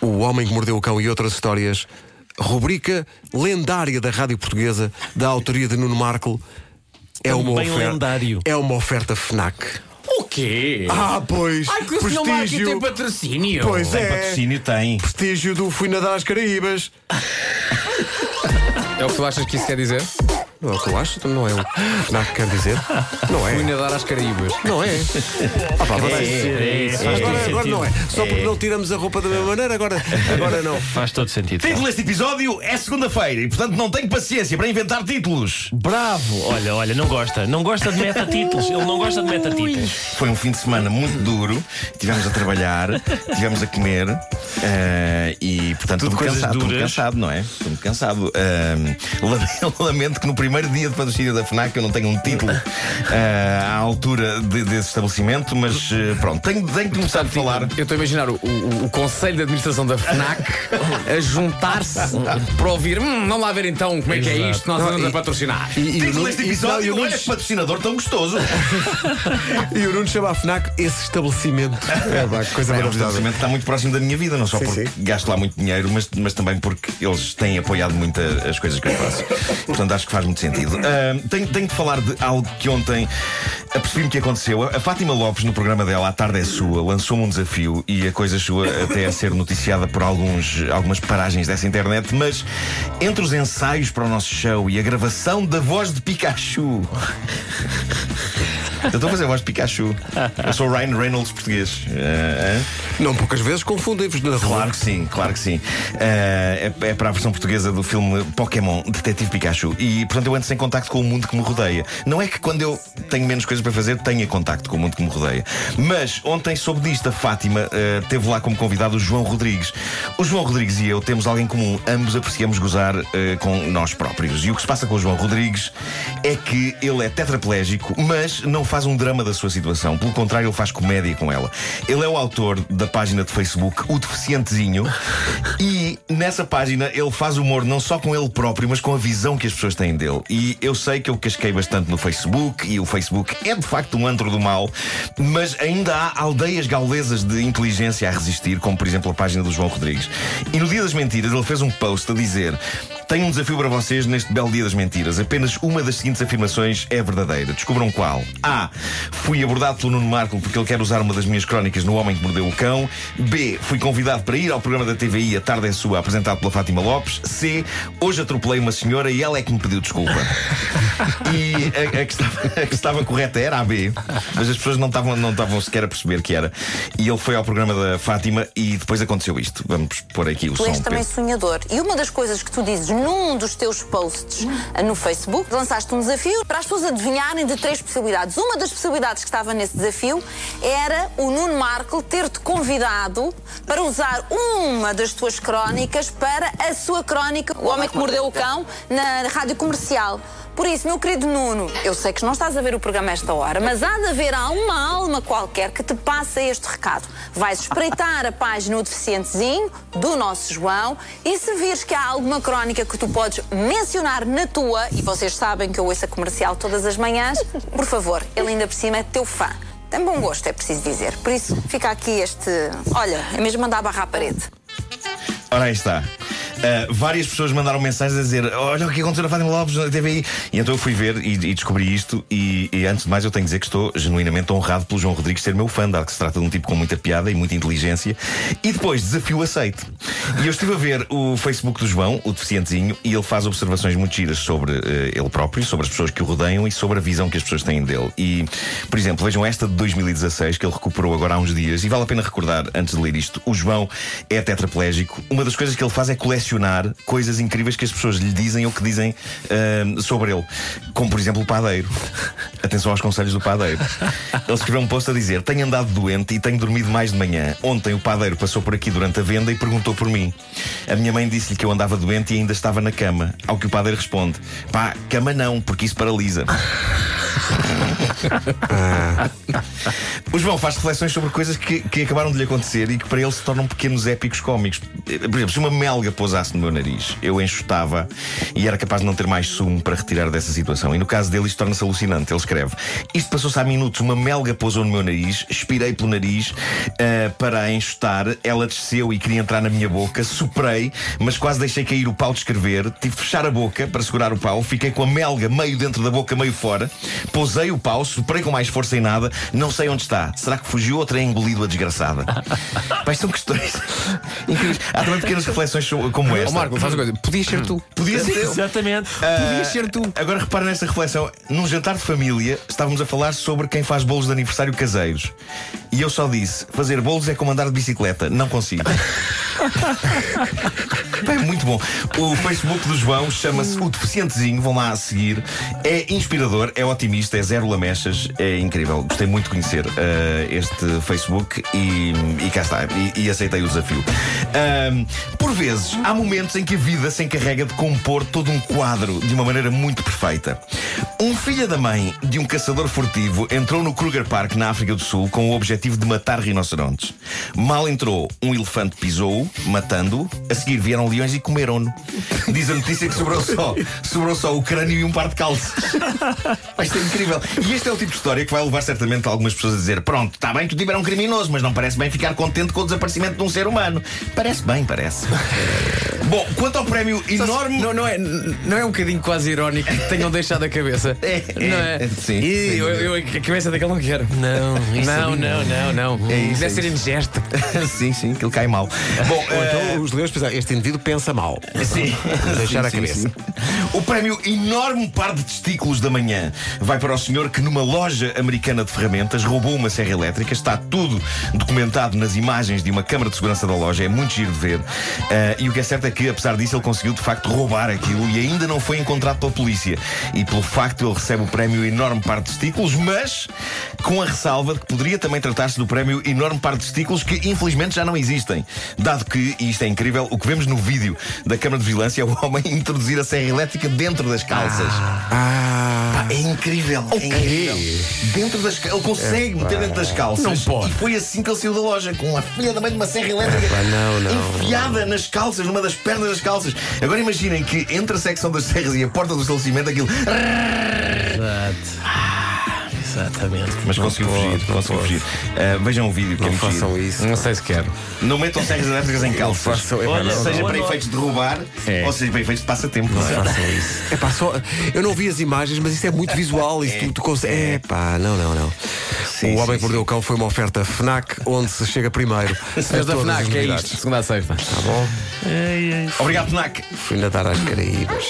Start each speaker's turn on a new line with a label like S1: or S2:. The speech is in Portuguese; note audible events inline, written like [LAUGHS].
S1: O Homem que Mordeu o Cão e outras histórias, rubrica lendária da Rádio Portuguesa, da autoria de Nuno Marco. É uma oferta.
S2: lendário.
S1: É uma oferta FNAC.
S3: O quê?
S1: Ah, pois!
S3: Ai, que o senhor Marco tem patrocínio.
S1: Pois
S4: Tem
S1: é!
S4: patrocínio, tem.
S1: Prestígio do Fui Nadar às Caraíbas.
S3: É o que tu achas que isso quer dizer?
S1: Não é o que eu acho, não é o que FNAC quer dizer. Não
S3: Fui
S1: é.
S3: nadar às Caraíbas.
S1: Não é. Ah, pá, mas-
S2: É, isso faz todo
S1: Agora, agora não é. Só porque não tiramos a roupa da mesma maneira, agora, agora não.
S2: Faz todo sentido.
S4: Título deste episódio é segunda-feira e, portanto, não tenho paciência para inventar títulos.
S2: Bravo! Olha, olha, não gosta. Não gosta de meta-títulos. Ele não gosta de meta-títulos.
S4: Foi um fim de semana muito duro. Tivemos a trabalhar, tivemos a comer eh, e, portanto,
S2: Tudo
S4: estou
S2: coisas
S4: cansado, estou muito
S2: duras.
S4: cansado, não é? Estou muito cansado. Eh, lame- [LAUGHS] lamento que no primeiro dia de patrocínio da FNAC eu não tenho um título [LAUGHS] eh, à altura de- desse estabelecimento, mas eh, pronto, tenho, tenho que começar a falar.
S3: Eu estou a imaginar o, o- o Conselho de Administração da FNAC a juntar-se para ouvir. Hum, vamos lá ver então como é que é isto. Nós andamos a patrocinar.
S1: E, e o
S4: Título deste
S1: e- não, e
S4: episódio,
S1: o Nuno-
S4: olha que patrocinador tão gostoso. [LAUGHS]
S1: E o Nuno chama a FNAC esse estabelecimento. É, pá, que coisa
S4: É
S1: maravilhosa.
S4: estabelecimento está muito próximo da minha vida, não só
S1: Sim,
S4: porque
S1: sim.
S4: gasto lá muito dinheiro, mas, mas também porque eles têm apoiado muito as coisas que eu faço. Portanto, acho que faz muito sentido. Ah, tenho, tenho de falar de algo que ontem apercebi-me que aconteceu. A Fátima Lopes, no programa dela, A Tarde é Sua, lançou-me um desafio e a coisa chegou até a ser noticiada por alguns, algumas paragens dessa internet, mas entre os ensaios para o nosso show e a gravação da voz de Pikachu. Eu estou a fazer voz de Pikachu. Eu sou o Ryan Reynolds português. Ah.
S1: Não poucas vezes confundem-vos na rua.
S4: Claro que sim, claro que sim. Eh, é, é para a versão portuguesa do filme Pokémon Detetive Pikachu. E, portanto, eu ando sem contacto com o mundo que me rodeia. Não é que quando eu tenho menos coisas para fazer, tenha contacto com o mundo que me rodeia. Mas ontem soube disto, a Fátima teve lá como convidado o João Rodrigues. O João Rodrigues e eu temos algo em comum. Ambos apreciamos gozar com nós próprios. E o que se passa com o João Rodrigues é que ele é tetraplégico, mas não faz um drama da sua situação. Pelo contrário, ele faz comédia com ela. Ele é o autor da página de Facebook O Deficientezinho e nessa página ele faz humor não só com ele próprio, mas com a visão que as pessoas têm dele. E eu sei que eu casquei bastante no Facebook e o Facebook é de facto um antro do mal, mas ainda há aldeias gaulesas de inteligência a resistir, como por exemplo a página do João Rodrigues. E no Dia das Mentiras ele fez um post a dizer: Tenho um desafio para vocês neste belo Dia das Mentiras. Apenas uma das seguintes afirmações é verdadeira. Descubram qual. A. Fui abordado pelo Nuno Marco porque ele quer usar uma das minhas crónicas no Homem que Mordeu o Cão. B. Fui convidado para ir ao programa da TVI A Tarde é Sua, apresentado pela Fátima Lopes. C. Hoje atropelei uma senhora e ela é que me pediu desculpa. E a, a que estava, a que estava correta era a B, mas as pessoas não estavam, não estavam sequer a perceber que era. E ele foi ao programa da Fátima e depois aconteceu isto. Vamos pôr aqui o
S5: Tu
S4: som.
S5: és também
S4: Pedro.
S5: sonhador. E uma das coisas que tu dizes num dos teus posts no Facebook, lançaste um desafio para as pessoas adivinharem de três possibilidades. Uma das possibilidades que estava nesse desafio era o Nuno Marco ter-te convidado para usar uma das tuas crónicas para a sua crónica O Homem que Mordeu o Cão na rádio comercial. Por isso, meu querido Nuno, eu sei que não estás a ver o programa esta hora, mas há de haver uma alma qualquer que te passe este recado. Vais espreitar a página O Deficientezinho do nosso João e se vires que há alguma crónica que tu podes mencionar na tua, e vocês sabem que eu ouço a comercial todas as manhãs, por favor, ele ainda por cima é teu fã. Tem bom gosto, é preciso dizer. Por isso, fica aqui este. Olha, é mesmo mandar barra à parede.
S4: Ora, aí está. Uh, várias pessoas mandaram mensagens a dizer: Olha o que aconteceu na Fátima Lopes na TVI. E então eu fui ver e, e descobri isto. E, e antes de mais, eu tenho que dizer que estou genuinamente honrado pelo João Rodrigues ser meu fã, dado que se trata de um tipo com muita piada e muita inteligência. E depois, desafio aceito. E eu estive a ver o Facebook do João, o deficientezinho, e ele faz observações muito giras sobre uh, ele próprio, sobre as pessoas que o rodeiam e sobre a visão que as pessoas têm dele. E, por exemplo, vejam esta de 2016, que ele recuperou agora há uns dias, e vale a pena recordar, antes de ler isto: o João é tetraplégico. Uma das coisas que ele faz é colecionar coisas incríveis que as pessoas lhe dizem ou que dizem ah, sobre ele. Como, por exemplo, o padeiro. [LAUGHS] Atenção aos conselhos do padeiro. Ele escreveu um post a dizer: Tenho andado doente e tenho dormido mais de manhã. Ontem o padeiro passou por aqui durante a venda e perguntou por mim. A minha mãe disse-lhe que eu andava doente e ainda estava na cama. Ao que o padre responde: Pá, cama não, porque isso paralisa. [LAUGHS] [LAUGHS] O João faz reflexões sobre coisas que, que acabaram de lhe acontecer e que para ele se tornam pequenos épicos cómicos. Por exemplo, se uma melga pousasse no meu nariz, eu enxutava e era capaz de não ter mais sumo para retirar dessa situação. E no caso dele, isto torna-se alucinante. Ele escreve: Isto passou-se há minutos, uma melga pousou no meu nariz, expirei pelo nariz uh, para a enxutar, ela desceu e queria entrar na minha boca, soprei, mas quase deixei cair o pau de escrever, tive de fechar a boca para segurar o pau, fiquei com a melga meio dentro da boca, meio fora, pousei o pau, soprei com mais força em nada, não sei onde está. Será que fugiu ou terei engolido a desgraçada? [LAUGHS] Pai, são questões [LAUGHS] incríveis. Há também pequenas [LAUGHS] reflexões como esta.
S3: Ó Marco, faz uma coisa. Podias ser tu.
S4: Podia ser eu.
S2: Exatamente.
S3: Podias ser tu.
S4: Agora repara nesta reflexão. Num jantar de família, estávamos a falar sobre quem faz bolos de aniversário caseiros. E eu só disse: fazer bolos é como andar de bicicleta. Não consigo. [LAUGHS] É muito bom. O Facebook do João chama-se O Deficientezinho. Vão lá a seguir. É inspirador, é otimista, é zero lamechas. É incrível. Gostei muito de conhecer eh, este Facebook e, e cá está. E, e aceitei o desafio. Por vezes, há momentos em que a vida se encarrega de compor todo um quadro de uma maneira muito perfeita. Um filho da mãe de um caçador furtivo entrou no Kruger Park, na África do Sul, com o objetivo de matar rinocerontes. Mal entrou, um elefante matando-o. A seguir vieram leões e comeram-no. Diz a notícia que sobrou só, sobrou só o crânio e um par de calças. Isto é incrível. E este é o tipo de história que vai levar certamente algumas pessoas a dizer: Pronto, está bem que tu tiver um criminoso, mas não parece bem ficar contente com o desaparecimento de um ser humano. Parece bem, parece. Bom, quanto ao prémio enorme.
S3: Não, não, é, não é um bocadinho quase irónico que tenham deixado a cabeça?
S4: É,
S3: não é?
S4: é, sim,
S3: E eu, eu, a cabeça daquele não quero.
S2: Não, isso
S3: Não, não, não, não.
S4: É isso,
S3: Deve
S4: é
S3: ser
S4: isso.
S3: indigesto. [LAUGHS]
S4: sim, sim, aquilo cai mal. Bom, [LAUGHS]
S1: Ou
S4: eh,
S1: então os leões pensaram, este indivíduo pensa mal.
S4: Sim. [LAUGHS]
S1: Deixar
S4: Sim,
S1: a
S4: sim,
S1: cabeça.
S4: sim. O prémio Enorme Par de Testículos da Manhã vai para o senhor que, numa loja americana de ferramentas, roubou uma serra elétrica. Está tudo documentado nas imagens de uma câmara de segurança da loja. É muito giro de ver. Ah, e o que é certo é que, apesar disso, ele conseguiu de facto roubar aquilo e ainda não foi encontrado pela polícia. E pelo facto, ele recebe o prémio Enorme Par de Testículos, mas com a ressalva de que poderia também tratar-se do prémio Enorme Par de Testículos, que infelizmente já não existem. Dado que, e isto é incrível, o que vemos no vídeo da Câmara de Vigilância é o homem [LAUGHS] introduzir a serra elétrica dentro das calças.
S1: Ah,
S4: Pá, é incrível. É incrível. Dentro das Ele consegue meter dentro das calças.
S3: Não pode.
S4: E foi assim que ele saiu da loja, com a filha da mãe de uma serra elétrica
S1: não, não,
S4: enfiada nas calças, numa das pernas das calças. Agora imaginem que entre a secção das serras e a porta do estabelecimento aquilo.
S2: Exato. Exatamente.
S4: Mas conseguiu fugir, conseguiu fugir. Ah, vejam o vídeo que é
S1: não
S4: muito giro.
S1: façam isso.
S3: Não sei se quero.
S4: Não metam serras elétricas em calças.
S1: façam- epá,
S2: Olha,
S1: não,
S4: Seja
S2: não.
S4: para efeitos de roubar, ou seja para efeitos de passatempo. não é?
S1: façam [LAUGHS] isso. É pá, só, eu não vi as imagens, mas isso é muito visual. Isso tu, tu consegue. É pá, não, não, não.
S4: Sim,
S1: o Homem
S4: sim,
S1: que Mordeu o Cão foi uma oferta FNAC, onde se chega primeiro. [LAUGHS]
S3: Senhores da FNAC, é isto, segunda a sexta.
S1: Tá bom?
S2: Ei, ei.
S4: Obrigado, Penac.
S1: Fui nadar às Caraíbas.